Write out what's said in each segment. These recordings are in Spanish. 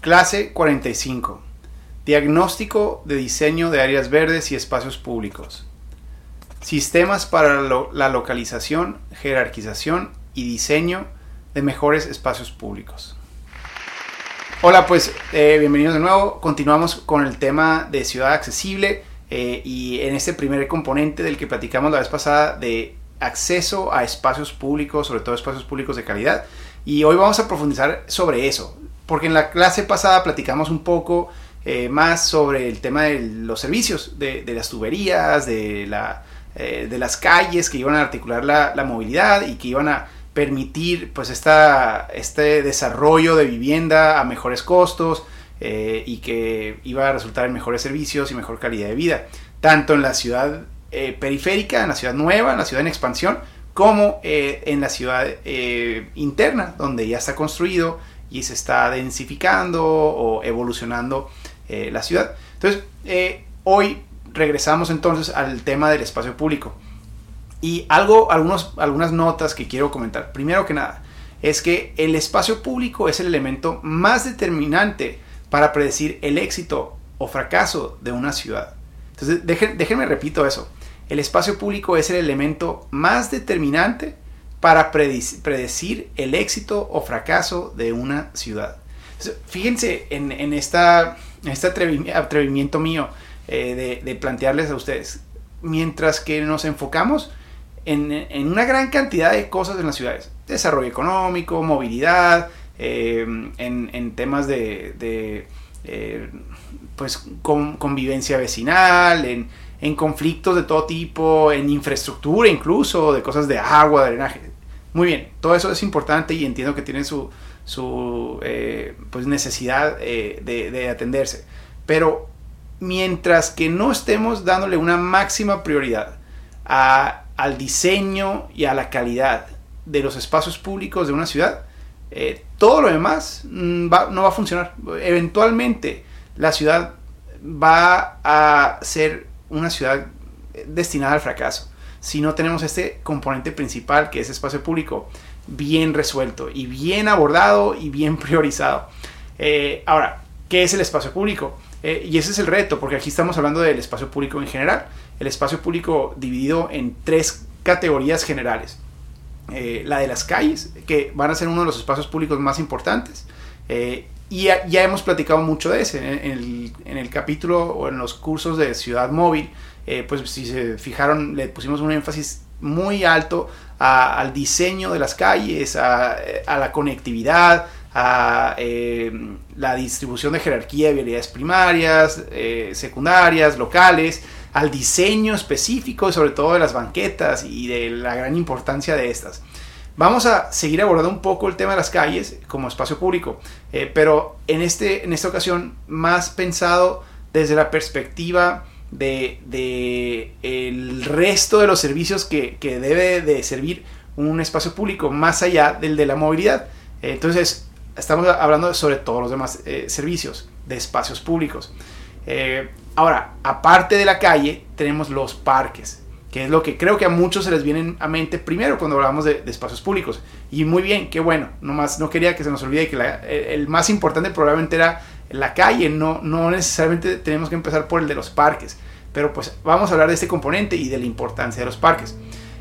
Clase 45. Diagnóstico de diseño de áreas verdes y espacios públicos. Sistemas para la localización, jerarquización y diseño de mejores espacios públicos. Hola, pues eh, bienvenidos de nuevo. Continuamos con el tema de ciudad accesible eh, y en este primer componente del que platicamos la vez pasada de acceso a espacios públicos, sobre todo espacios públicos de calidad. Y hoy vamos a profundizar sobre eso, porque en la clase pasada platicamos un poco eh, más sobre el tema de los servicios, de, las tuberías, eh, de, las calles que iban a articular la, movilidad y que iban a permitir pues esta, este desarrollo de vivienda a mejores costos eh, y que iba a resultar en mejores servicios y mejor calidad de vida, tanto en la ciudad periférica, en la ciudad nueva, en la ciudad en expansión, como en la ciudad interna, donde ya está construido y se está densificando o evolucionando eh, la ciudad. Entonces, hoy regresamos entonces al tema del espacio público. Y algo, algunos, algunas notas que quiero comentar. Primero que nada, es que el espacio público es el elemento más determinante para predecir el éxito o fracaso de una ciudad. Entonces, déjenme repito eso el espacio público es el elemento más determinante para predecir el éxito o fracaso de una ciudad. fíjense en, esta, este atrevimiento mío eh, de, plantearles a ustedes, mientras que nos enfocamos en, una gran cantidad de cosas en las ciudades, desarrollo económico, movilidad, eh, en, temas de, eh, pues, convivencia vecinal, en, en conflictos de todo tipo, en infraestructura incluso, de cosas de agua, de drenaje. Muy bien, todo eso es importante y entiendo que tienen su, su eh, pues necesidad eh, de, atenderse. Pero mientras que no estemos dándole una máxima prioridad al diseño y a la calidad de los espacios públicos de una ciudad, eh, todo lo demás mm, no va a funcionar. Eventualmente la ciudad va a ser una ciudad destinada al fracaso. Si no tenemos este componente principal que es espacio público bien resuelto y bien abordado y bien priorizado. Eh, ahora, ¿qué es el espacio público? Eh, y ese es el reto, porque aquí estamos hablando del espacio público en general. El espacio público dividido en tres categorías generales. Eh, la de las calles, que van a ser uno de los espacios públicos más importantes. Y ya, hemos platicado mucho de ese. En el, capítulo o en los cursos de Ciudad Móvil, eh, pues si se fijaron, le pusimos un énfasis muy alto al diseño de las calles, a, la conectividad, a eh, la distribución de jerarquía de vialidades primarias, eh, secundarias, locales, al diseño específico sobre todo de las banquetas y de la gran importancia de estas. Vamos a seguir abordando un poco el tema de las calles como espacio público, eh, pero en, este, en esta ocasión más pensado desde la perspectiva de, el resto de los servicios que, debe de servir un espacio público, más allá del de la movilidad. Entonces, estamos hablando sobre todos los demás eh, servicios de espacios públicos. Eh, ahora, aparte de la calle, tenemos los parques que es lo que creo que a muchos se les viene a mente primero cuando hablamos de, espacios públicos. Y muy bien, qué bueno, nomás no quería que se nos olvide que el más importante probablemente era la calle, no, no necesariamente tenemos que empezar por el de los parques, pero pues vamos a hablar de este componente y de la importancia de los parques.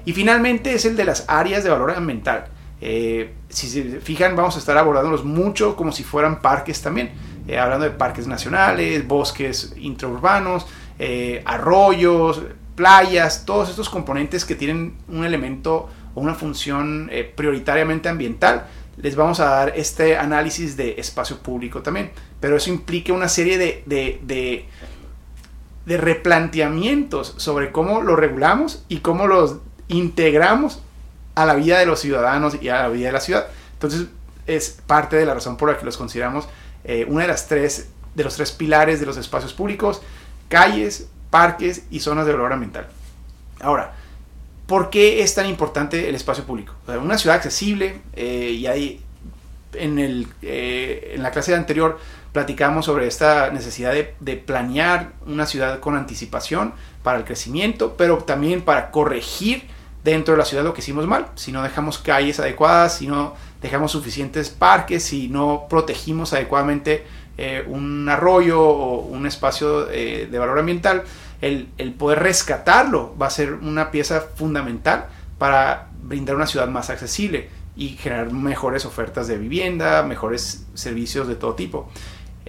Y finalmente es el de las áreas de valor ambiental. Eh, si se fijan, vamos a estar abordándolos mucho como si fueran parques también, eh, hablando de parques nacionales, bosques intraurbanos, eh, arroyos, playas, todos estos componentes que tienen un elemento o una función eh, prioritariamente ambiental, les vamos a dar este análisis de espacio público también. Pero eso implica una serie de, de, replanteamientos sobre cómo lo regulamos y cómo los integramos a la vida de los ciudadanos y a la vida de la ciudad. Entonces es parte de la razón por la que los consideramos eh, una de las tres de los tres pilares de los espacios públicos, calles, parques y zonas de valor ambiental. Ahora, ¿por qué es tan importante el espacio público? una ciudad accesible, eh, y ahí en, el, eh, en la clase anterior platicamos sobre esta necesidad de, de, planear una ciudad con anticipación para el crecimiento, pero también para corregir dentro de la ciudad lo que hicimos mal. Si no dejamos calles adecuadas, si no dejamos suficientes parques, si no protegimos adecuadamente eh, un arroyo o un espacio de valor ambiental, el, el poder rescatarlo va a ser una pieza fundamental para brindar una ciudad más accesible y generar mejores ofertas de vivienda, mejores servicios de todo tipo.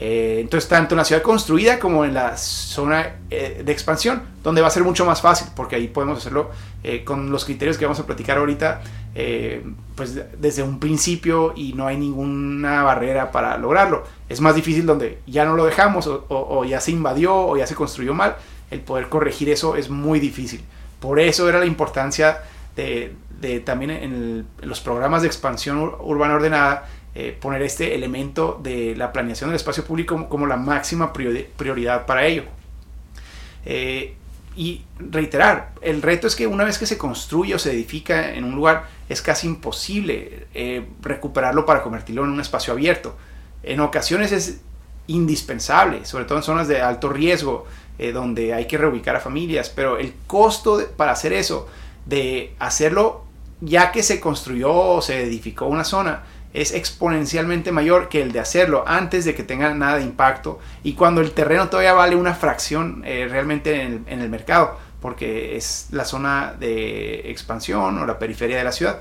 Eh, entonces, tanto en la ciudad construida como en la zona eh, de expansión, donde va a ser mucho más fácil, porque ahí podemos hacerlo eh, con los criterios que vamos a platicar ahorita, pues desde un principio y no hay ninguna barrera para lograrlo. Es más difícil donde ya no lo dejamos o ya se invadió o ya se construyó mal, el poder corregir eso es muy difícil. Por eso era la importancia de, también en, los programas de expansión urbana ordenada, eh, poner este elemento de la planeación del espacio público como, la máxima prioridad para ello. Eh, y reiterar, el reto es que una vez que se construye o se edifica en un lugar, es casi imposible eh, recuperarlo para convertirlo en un espacio abierto. En ocasiones es indispensable, sobre todo en zonas de alto riesgo, donde hay que reubicar a familias, pero el costo para hacer eso de hacerlo ya que se construyó o se edificó una zona es exponencialmente mayor que el de hacerlo antes de que tenga nada de impacto y cuando el terreno todavía vale una fracción eh, realmente en el, mercado porque es la zona de expansión o la periferia de la ciudad.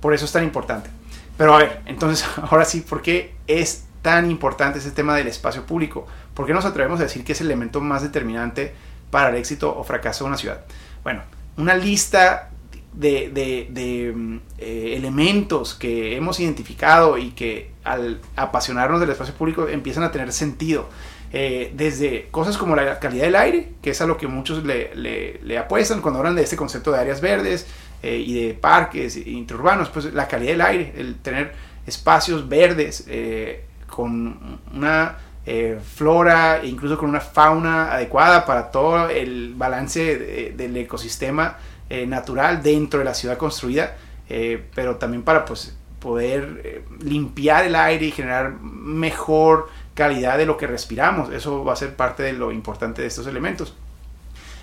Por eso es tan importante. Pero a ver, entonces ahora sí, ¿por qué es tan importante ese tema del espacio público? ¿Por qué nos atrevemos a decir que es el elemento más determinante para el éxito o fracaso de una ciudad? Bueno, una lista de, mm, eh, elementos que hemos identificado y que al apasionarnos del espacio público empiezan a tener sentido. Eh, desde cosas como la calidad del aire, que es a lo que muchos le, apuestan cuando hablan de este concepto de áreas verdes eh, y de parques interurbanos, pues la calidad del aire, el tener espacios verdes con una flora e incluso con una fauna adecuada para todo el balance del ecosistema eh, natural dentro de la ciudad construida, eh, pero también para pues, poder eh, limpiar el aire y generar mejor calidad de lo que respiramos. Eso va a ser parte de lo importante de estos elementos.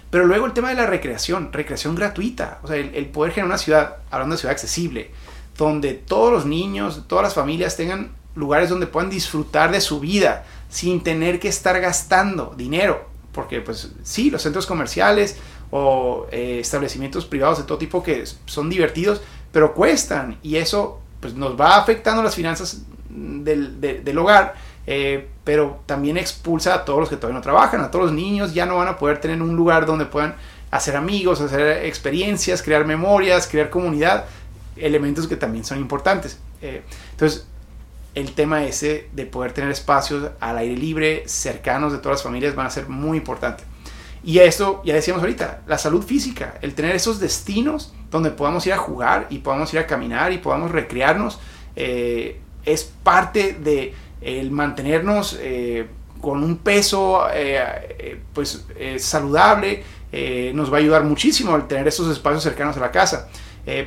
Pero luego el tema de la recreación, recreación gratuita, o sea, el, el poder generar una ciudad, hablando de ciudad accesible, donde todos los niños, todas las familias tengan lugares donde puedan disfrutar de su vida sin tener que estar gastando dinero. Porque pues sí, los centros comerciales o eh, establecimientos privados de todo tipo que son divertidos, pero cuestan y eso pues, nos va afectando las finanzas del, del hogar, eh, pero también expulsa a todos los que todavía no trabajan, a todos los niños ya no van a poder tener un lugar donde puedan hacer amigos, hacer experiencias, crear memorias, crear comunidad, elementos que también son importantes. Eh, entonces, el tema ese de poder tener espacios al aire libre, cercanos de todas las familias, van a ser muy importante. Y esto, ya decíamos ahorita, la salud física, el tener esos destinos donde podamos ir a jugar y podamos ir a caminar y podamos recrearnos, eh, es parte de el mantenernos eh, con un peso eh, pues saludable, nos va a ayudar muchísimo el tener esos espacios cercanos a la casa.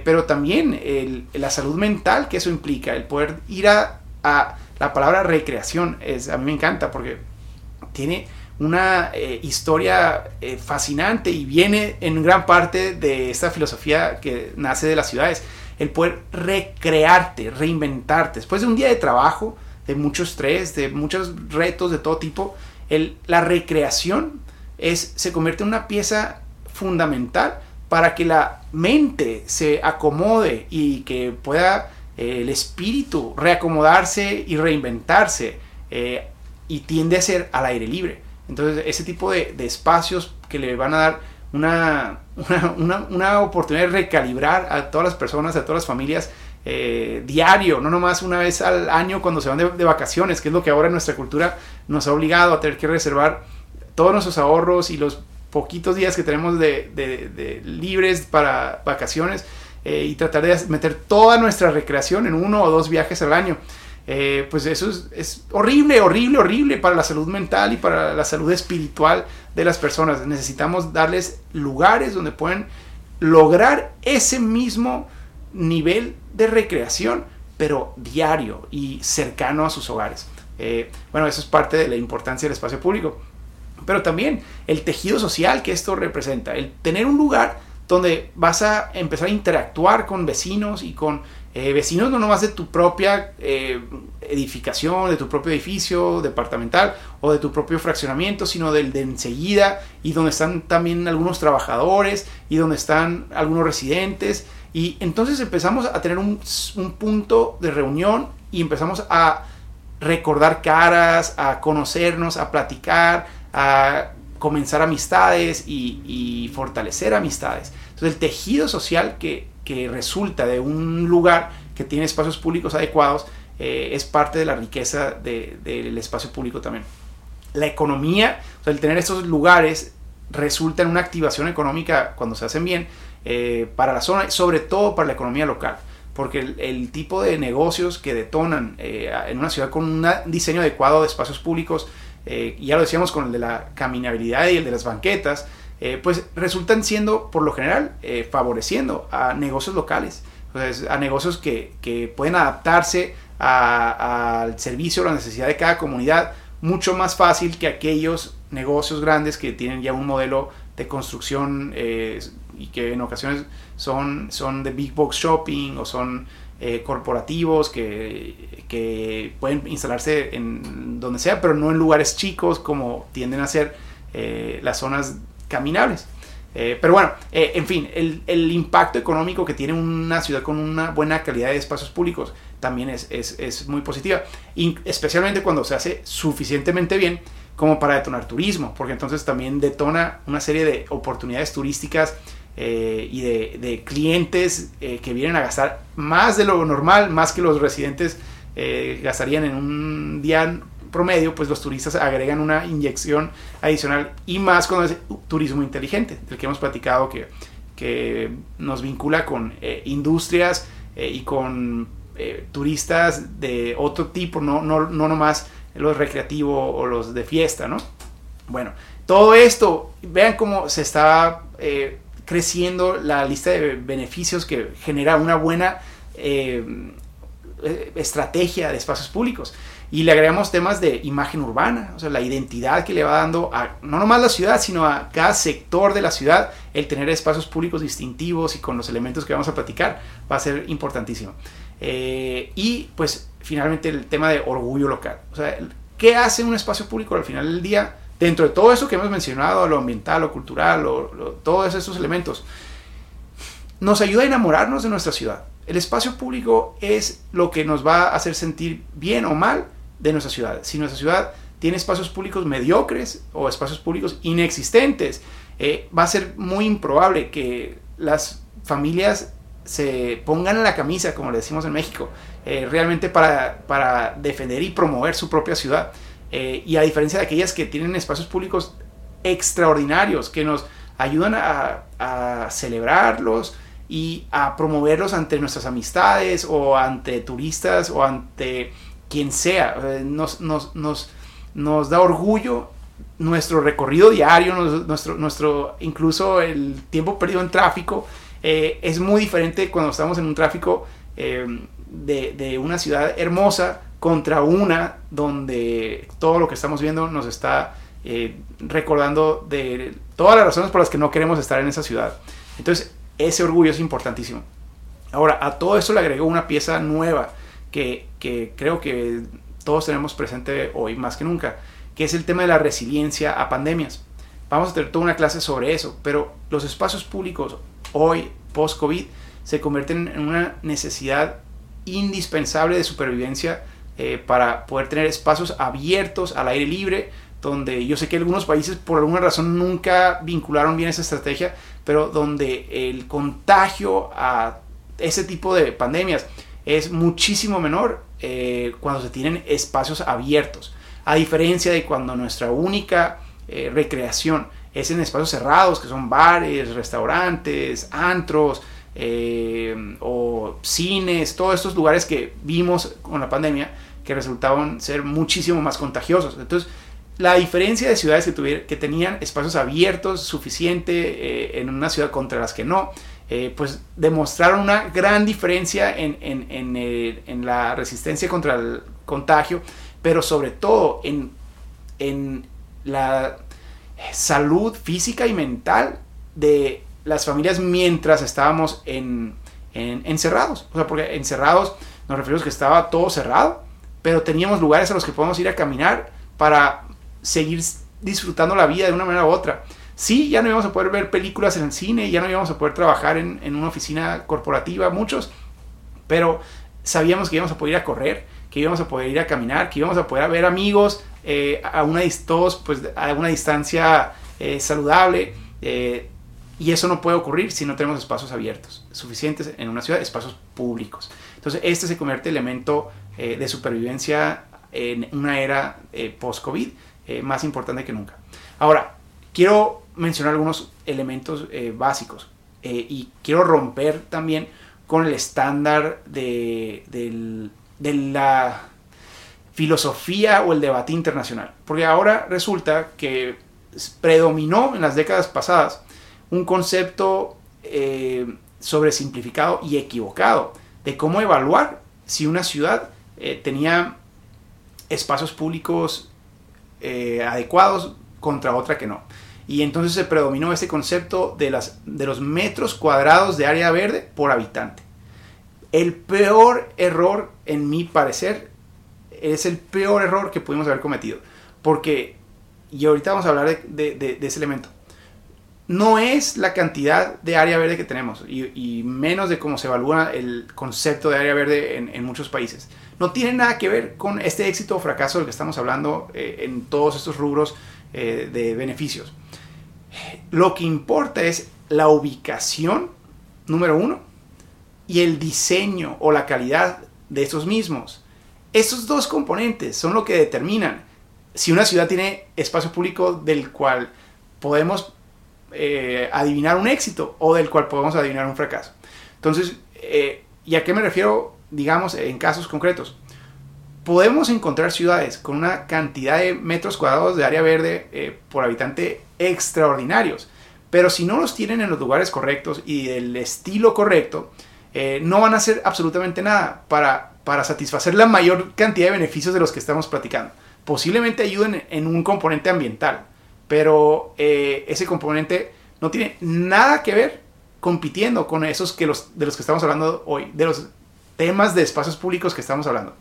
pero también la salud mental que eso implica, el poder ir a, a la palabra recreación, es, a mí me encanta porque tiene una eh, historia eh, fascinante y viene en gran parte de esta filosofía que nace de las ciudades, el poder recrearte, reinventarte. Después de un día de trabajo, de mucho estrés, de muchos retos de todo tipo, la recreación se convierte en una pieza fundamental para que la mente se acomode y que pueda eh, el espíritu reacomodarse y reinventarse y tiende a ser al aire libre. Entonces, ese tipo de, espacios que le van a dar una, una, oportunidad de recalibrar a todas las personas, a todas las familias eh, diario, no nomás una vez al año cuando se van de, vacaciones, que es lo que ahora nuestra cultura nos ha obligado a tener que reservar todos nuestros ahorros y los poquitos días que tenemos de, libres para vacaciones eh, y tratar de meter toda nuestra recreación en uno o dos viajes al año. Eh, pues eso es, horrible, horrible, horrible para la salud mental y para la salud espiritual de las personas. Necesitamos darles lugares donde pueden lograr ese mismo nivel de recreación, pero diario y cercano a sus hogares. Eh, bueno, eso es parte de la importancia del espacio público. Pero también el tejido social que esto representa, el tener un lugar donde vas a empezar a interactuar con vecinos y con eh, vecinos no nomás de tu propia eh, edificación, de tu propio edificio departamental o de tu propio fraccionamiento, sino del de enseguida y donde están también algunos trabajadores y donde están algunos residentes. Y entonces empezamos a tener un, punto de reunión y empezamos a recordar caras, a conocernos, a platicar, a comenzar amistades y, y fortalecer amistades. Entonces el tejido social que, que resulta de un lugar que tiene espacios públicos adecuados eh, es parte de la riqueza del espacio público también. La economía, o sea, el tener estos lugares resulta en una activación económica cuando se hacen bien eh, para la zona, sobre todo para la economía local porque el, tipo de negocios que detonan eh, en una ciudad con un diseño adecuado de espacios públicos, y ya lo decíamos con el de la caminabilidad y el de las banquetas, eh, pues resultan siendo, por lo general, eh, favoreciendo a negocios locales, a negocios que, pueden adaptarse al servicio, a la necesidad de cada comunidad, mucho más fácil que aquellos negocios grandes que tienen ya un modelo de construcción eh, y que en ocasiones son, son de big box shopping o son corporativos que, que, pueden instalarse en donde sea, pero no en lugares chicos como tienden a ser las zonas caminables. Eh, pero bueno, eh, en fin, el, impacto económico que tiene una ciudad con una buena calidad de espacios públicos también es, es, muy positiva, y especialmente cuando se hace suficientemente bien como para detonar turismo, porque entonces también detona una serie de oportunidades turísticas eh, y de, de clientes que vienen a gastar más de lo normal, más que los residentes gastarían en un día promedio, pues los turistas agregan una inyección adicional y más con el turismo inteligente, del que hemos platicado que, que nos vincula con eh, industrias eh, y con eh, turistas de otro tipo, no, no, no nomás los recreativos o los de fiesta, ¿no? Bueno, todo esto, vean cómo se está creciendo la lista de beneficios que genera una buena estrategia de espacios públicos. Y le agregamos temas de imagen urbana, o sea, la identidad que le va dando a no nomás la ciudad, sino a cada sector de la ciudad, el tener espacios públicos distintivos y con los elementos que vamos a platicar va a ser importantísimo. Eh, y pues finalmente el tema de orgullo local. O sea, ¿qué hace un espacio público al final del día? Dentro de todo eso que hemos mencionado, lo ambiental, lo cultural, todos esos elementos, nos ayuda a enamorarnos de nuestra ciudad. El espacio público es lo que nos va a hacer sentir bien o mal de nuestra ciudad. Si nuestra ciudad tiene espacios públicos mediocres o espacios públicos inexistentes, eh, va a ser muy improbable que las familias se pongan la camisa, como le decimos en México, eh, realmente para, para, defender y promover su propia ciudad. Eh, y a diferencia de aquellas que tienen espacios públicos extraordinarios, que nos ayudan a celebrarlos y a promoverlos ante nuestras amistades o ante turistas o ante quien sea. Nos, da orgullo nuestro recorrido diario, nuestro, nuestro, incluso el tiempo perdido en tráfico, eh, es muy diferente cuando estamos en un tráfico eh, de, una ciudad hermosa contra una donde todo lo que estamos viendo nos está eh, recordando de todas las razones por las que no queremos estar en esa ciudad. Entonces, ese orgullo es importantísimo. Ahora, a todo eso le agregó una pieza nueva que, creo que todos tenemos presente hoy más que nunca, que es el tema de la resiliencia a pandemias. Vamos a tener toda una clase sobre eso, pero los espacios públicos hoy, post-COVID, se convierten en una necesidad indispensable de supervivencia eh, para poder tener espacios abiertos al aire libre, donde yo sé que algunos países por alguna razón nunca vincularon bien esa estrategia, pero donde el contagio a ese tipo de pandemias es muchísimo menor eh, cuando se tienen espacios abiertos. A diferencia de cuando nuestra única eh, recreación es en espacios cerrados, que son bares, restaurantes, antros eh, o cines, todos estos lugares que vimos con la pandemia que resultaban ser muchísimo más contagiosos. Entonces, la diferencia de ciudades que, que tenían espacios abiertos suficiente en una ciudad contra las que no, eh, pues demostraron una gran diferencia en, eh, en, la resistencia contra el contagio, pero sobre todo en, en la salud física y mental de las familias mientras estábamos en, encerrados. O sea, porque encerrados nos referimos que estaba todo cerrado, pero teníamos lugares a los que podemos ir a caminar para seguir disfrutando la vida de una manera u otra. Sí, ya no íbamos a poder ver películas en el cine, ya no íbamos a poder trabajar en, una oficina corporativa, muchos, pero sabíamos que íbamos a poder ir a correr, que íbamos a poder ir a caminar, que íbamos a poder ver amigos eh, a, una, pues, a una distancia eh, saludable. Eh, y eso no puede ocurrir si no tenemos espacios abiertos, suficientes en una ciudad, espacios públicos. Entonces, este se convierte en elemento de supervivencia en una era post-COVID más importante que nunca. Ahora, quiero mencionar algunos elementos eh, básicos eh, y quiero romper también con el estándar de, la filosofía o el debate internacional. Porque ahora resulta que predominó en las décadas pasadas un concepto eh, sobresimplificado y equivocado de cómo evaluar si una ciudad tenía espacios públicos adecuados contra otra que no. Y entonces se predominó ese concepto de, las, de los metros cuadrados de área verde por habitante. El peor error, en mi parecer, es el peor error que pudimos haber cometido. Porque, y ahorita vamos a hablar de, ese elemento, no es la cantidad de área verde que tenemos y, menos de cómo se evalúa el concepto de área verde en, muchos países. No tiene nada que ver con este éxito o fracaso del que estamos hablando eh, en todos estos rubros eh, de beneficios. Lo que importa es la ubicación, número uno, y el diseño o la calidad de esos mismos. Esos dos componentes son lo que determinan si una ciudad tiene espacio público del cual podemos eh, adivinar un éxito o del cual podemos adivinar un fracaso. Entonces, eh, ¿y a qué me refiero, digamos, en casos concretos? Podemos encontrar ciudades con una cantidad de metros cuadrados de área verde eh, por habitante extraordinarios. Pero si no los tienen en los lugares correctos y del estilo correcto, eh, no van a hacer absolutamente nada para, para satisfacer la mayor cantidad de beneficios de los que estamos platicando. Posiblemente ayuden en un componente ambiental, pero eh, ese componente no tiene nada que ver compitiendo con esos que los, de los que estamos hablando hoy, de los temas de espacios públicos que estamos hablando.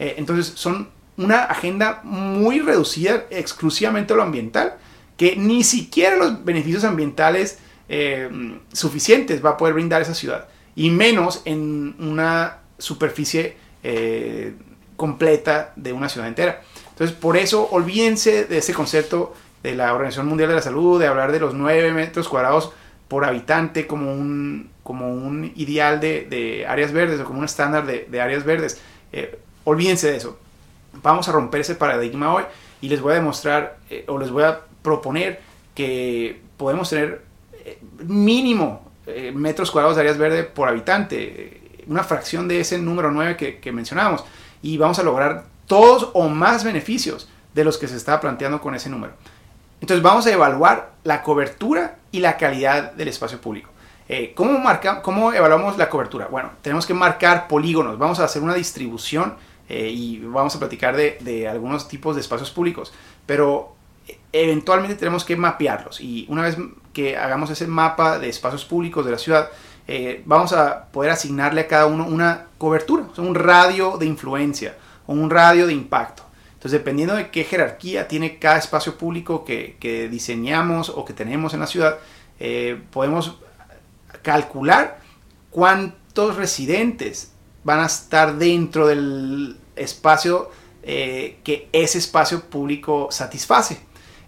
Eh, entonces son una agenda muy reducida exclusivamente a lo ambiental, que ni siquiera los beneficios ambientales eh, suficientes va a poder brindar esa ciudad, y menos en una superficie eh, completa de una ciudad entera. Entonces, por eso, olvídense de ese concepto de la Organización Mundial de la Salud, de hablar de los 9 metros cuadrados por habitante como un, como un ideal de, áreas verdes o como un estándar de, áreas verdes. Olvídense de eso. Vamos a romper ese paradigma hoy y les voy a demostrar eh, o les voy a proponer que podemos tener eh, mínimo eh, metros cuadrados de áreas verdes por habitante, una fracción de ese número 9 que, mencionábamos, y vamos a lograr todos o más beneficios de los que se está planteando con ese número. Entonces vamos a evaluar la cobertura y la calidad del espacio público. ¿cómo, marca, ¿Cómo evaluamos la cobertura? Bueno, tenemos que marcar polígonos, vamos a hacer una distribución eh, y vamos a platicar de, algunos tipos de espacios públicos, pero eventualmente tenemos que mapearlos y una vez que hagamos ese mapa de espacios públicos de la ciudad, eh, vamos a poder asignarle a cada uno una cobertura, un radio de influencia o un radio de impacto. Entonces, dependiendo de qué jerarquía tiene cada espacio público que, diseñamos o que tenemos en la ciudad, eh, podemos calcular cuántos residentes van a estar dentro del espacio eh, que ese espacio público satisface.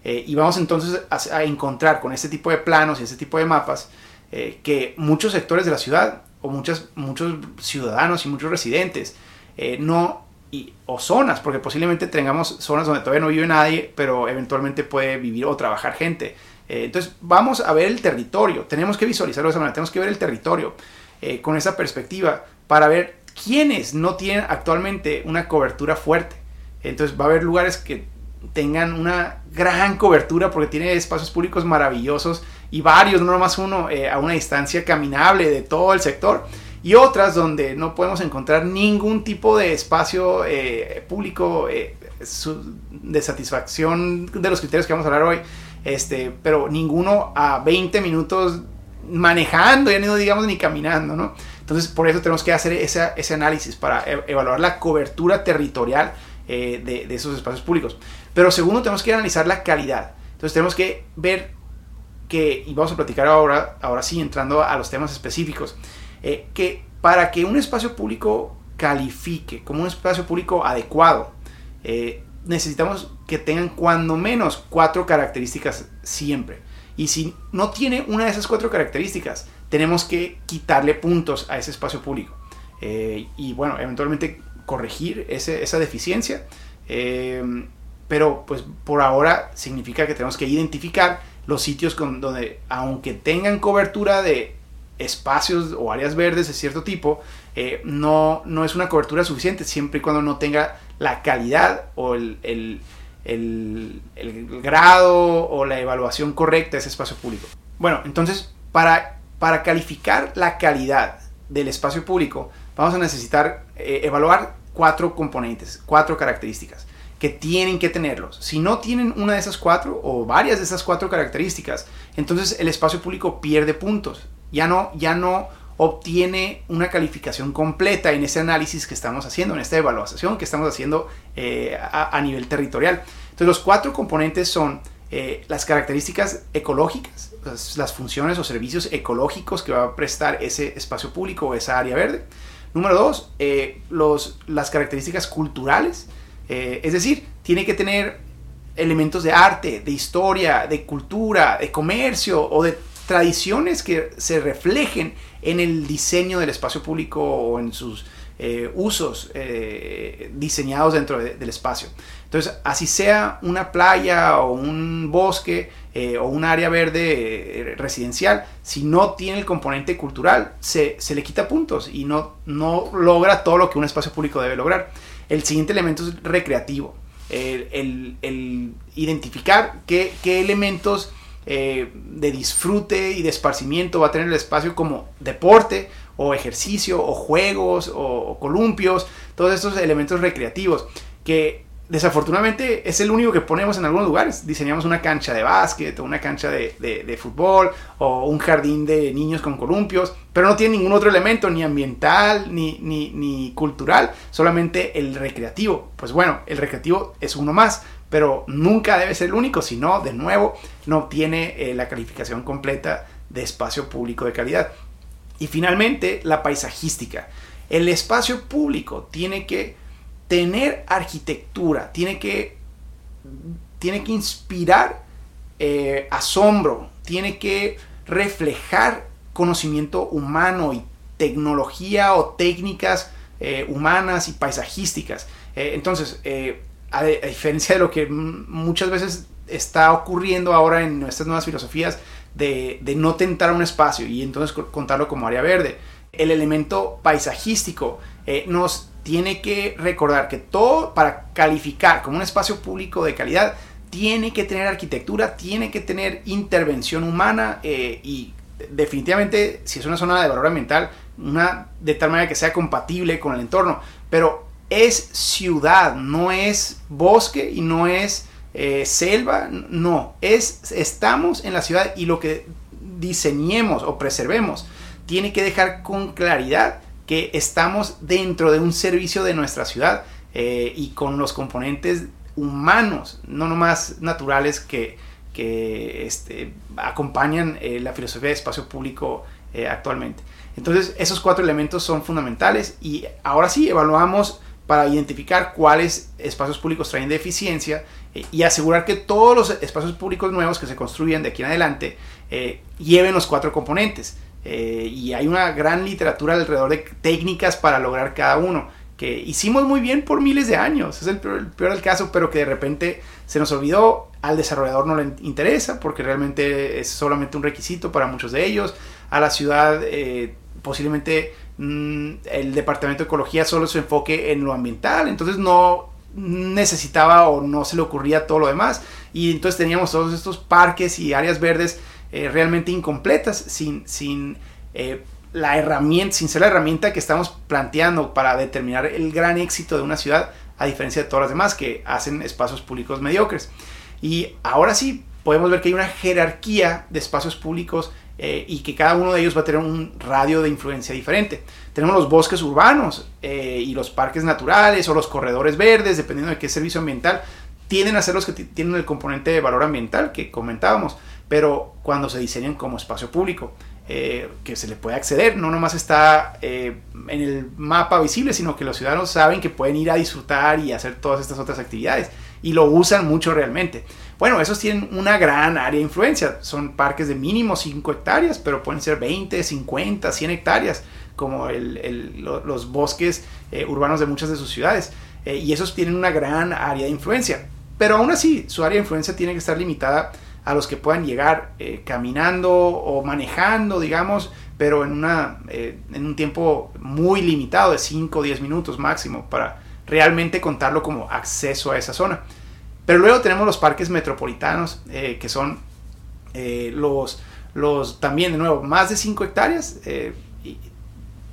Eh, y vamos entonces a, encontrar con este tipo de planos y este tipo de mapas eh, que muchos sectores de la ciudad o muchos ciudadanos y muchos residentes no y, o zonas, porque posiblemente tengamos zonas donde todavía no vive nadie, pero eventualmente puede vivir o trabajar gente. entonces vamos a ver el territorio, tenemos que visualizarlo de esa manera, tenemos que ver el territorio con esa perspectiva para ver quienes no tienen actualmente una cobertura fuerte. Entonces va a haber lugares que tengan una gran cobertura porque tiene espacios públicos maravillosos y varios, no más uno, eh, a una distancia caminable de todo el sector. Y otras donde no podemos encontrar ningún tipo de espacio eh, público eh, de satisfacción de los criterios que vamos a hablar hoy, este, pero ninguno a 20 minutos manejando, ya no digamos ni caminando, ¿no? Entonces, por eso tenemos que hacer ese análisis para e, evaluar la cobertura territorial eh, de, esos espacios públicos. Pero segundo, tenemos que analizar la calidad. Entonces, tenemos que ver que, y vamos a platicar ahora, ahora sí, entrando a los temas específicos, eh, que para que un espacio público califique como un espacio público adecuado, eh, necesitamos que tengan cuando menos cuatro características siempre. Y si no tiene una de esas cuatro características, tenemos que quitarle puntos a ese espacio público. Eh, y bueno, eventualmente corregir esa deficiencia. Eh, pero pues por ahora significa que tenemos que identificar los sitios donde, aunque tengan cobertura de espacios o áreas verdes de cierto tipo, eh, no, no es una cobertura suficiente siempre y cuando no tenga la calidad o el, el grado o la evaluación correcta de ese espacio público. Bueno, entonces, para para calificar la calidad del espacio público, vamos a necesitar eh, evaluar cuatro componentes, cuatro características que tienen que tenerlos. Si no tienen una de esas cuatro o varias de esas cuatro características, entonces el espacio público pierde puntos. Ya no, ya no obtiene una calificación completa en ese análisis que estamos haciendo, en esta evaluación que estamos haciendo eh, a, nivel territorial. Entonces los cuatro componentes son eh, las características ecológicas, las, funciones o servicios ecológicos que va a prestar ese espacio público o esa área verde. Número dos, eh, los, las características culturales, es decir, tiene que tener elementos de arte, de historia, de cultura, de comercio o de tradiciones que se reflejen en el diseño del espacio público o en sus usos diseñados dentro del espacio. Entonces, así sea una playa o un bosque eh, o un área verde eh, residencial, si no tiene el componente cultural, se, le quita puntos y no, no logra todo lo que un espacio público debe lograr. El siguiente elemento es recreativo. El, identificar qué, elementos eh, de disfrute y de esparcimiento va a tener el espacio como deporte o ejercicio o juegos o, columpios, todos estos elementos recreativos que desafortunadamente es el único que ponemos en algunos lugares. Diseñamos una cancha de básquet o una cancha de, fútbol o un jardín de niños con columpios, pero no tiene ningún otro elemento, ni ambiental, ni, ni, cultural, solamente el recreativo. Pues bueno, el recreativo es uno más, pero nunca debe ser el único, si no, de nuevo, no tiene eh, la calificación completa de espacio público de calidad. Y finalmente, la paisajística. El espacio público tiene que tener arquitectura, tiene que, tiene que inspirar eh, asombro, tiene que reflejar conocimiento humano y tecnología o técnicas eh, humanas y paisajísticas. Entonces, a, diferencia de lo que muchas veces está ocurriendo ahora en nuestras nuevas filosofías de, de no tentar un espacio y entonces contarlo como área verde, el elemento paisajístico nos tiene que recordar que todo para calificar como un espacio público de calidad tiene que tener arquitectura, tiene que tener intervención humana eh, y definitivamente si es una zona de valor ambiental, una de tal manera que sea compatible con el entorno, pero es ciudad, no es bosque y no es eh, selva, no, es estamos en la ciudad y lo que diseñemos o preservemos tiene que dejar con claridad que estamos dentro de un servicio de nuestra ciudad eh, y con los componentes humanos, no nomás naturales que, que este, acompañan eh, la filosofía de espacio público actualmente. Entonces, esos cuatro elementos son fundamentales y ahora sí evaluamos para identificar cuáles espacios públicos traen deficiencia y asegurar que todos los espacios públicos nuevos que se construyen de aquí en adelante lleven los cuatro componentes. Eh, y hay una gran literatura alrededor de técnicas para lograr cada uno, que hicimos muy bien por miles de años, es el peor, del caso, pero que de repente se nos olvidó, al desarrollador no le interesa, porque realmente es solamente un requisito para muchos de ellos, a la ciudad eh, posiblemente mm, el departamento de ecología solo se enfoque en lo ambiental, entonces no necesitaba o no se le ocurría todo lo demás, y entonces teníamos todos estos parques y áreas verdes eh, realmente incompletas, sin, sin eh, la herramienta, sin ser la herramienta que estamos planteando para determinar el gran éxito de una ciudad, a diferencia de todas las demás que hacen espacios públicos mediocres. Y ahora sí, podemos ver que hay una jerarquía de espacios públicos eh, y que cada uno de ellos va a tener un radio de influencia diferente. Tenemos los bosques urbanos eh, y los parques naturales o los corredores verdes, dependiendo de qué servicio ambiental, tienden a ser los que tienen el componente de valor ambiental que comentábamos, pero cuando se diseñan como espacio público. Eh, que se le puede acceder, no nomás está en el mapa visible, sino que los ciudadanos saben que pueden ir a disfrutar y hacer todas estas otras actividades y lo usan mucho realmente. Bueno, esos tienen una gran área de influencia. Son parques de mínimo 5 hectáreas, pero pueden ser 20, 50, 100 hectáreas, como los bosques eh, urbanos de muchas de sus ciudades. Eh, y esos tienen una gran área de influencia. Pero aún así, su área de influencia tiene que estar limitada a los que puedan llegar eh, caminando o manejando, digamos, pero en, una, en un tiempo muy limitado de 5 o 10 minutos máximo para realmente contarlo como acceso a esa zona. Pero luego tenemos los parques metropolitanos, eh, que son eh, los, los, también de nuevo, más de 5 hectáreas. Eh,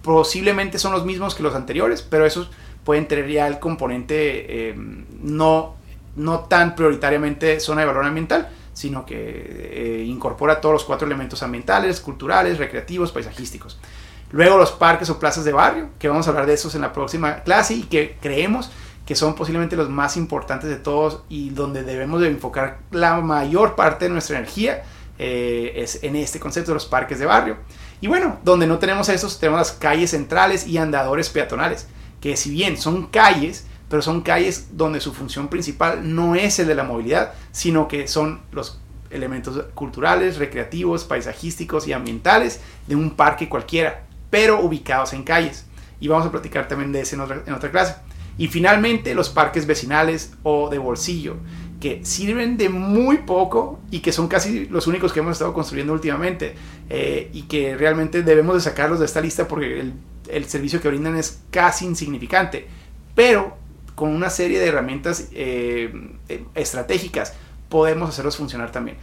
posiblemente son los mismos que los anteriores, pero esos pueden tener ya el componente no, no tan prioritariamente zona de valor ambiental, sino que incorpora todos los cuatro elementos ambientales, culturales, recreativos, paisajísticos. Luego los parques o plazas de barrio, que vamos a hablar de esos en la próxima clase y que creemos que son posiblemente los más importantes de todos y donde debemos de enfocar la mayor parte de nuestra energía eh, es en este concepto de los parques de barrio. Y bueno, donde no tenemos esos, tenemos las calles centrales y andadores peatonales, que si bien son calles, pero son calles donde su función principal no es el de la movilidad, sino que son los elementos culturales, recreativos, paisajísticos y ambientales de un parque cualquiera, pero ubicados en calles. Y vamos a platicar también de ese en otra, en otra clase. Y finalmente los parques vecinales o de bolsillo, que sirven de muy poco y que son casi los únicos que hemos estado construyendo últimamente eh, y que realmente debemos de sacarlos de esta lista porque el, servicio que brindan es casi insignificante, pero con una serie de herramientas eh, estratégicas podemos hacerlos funcionar también.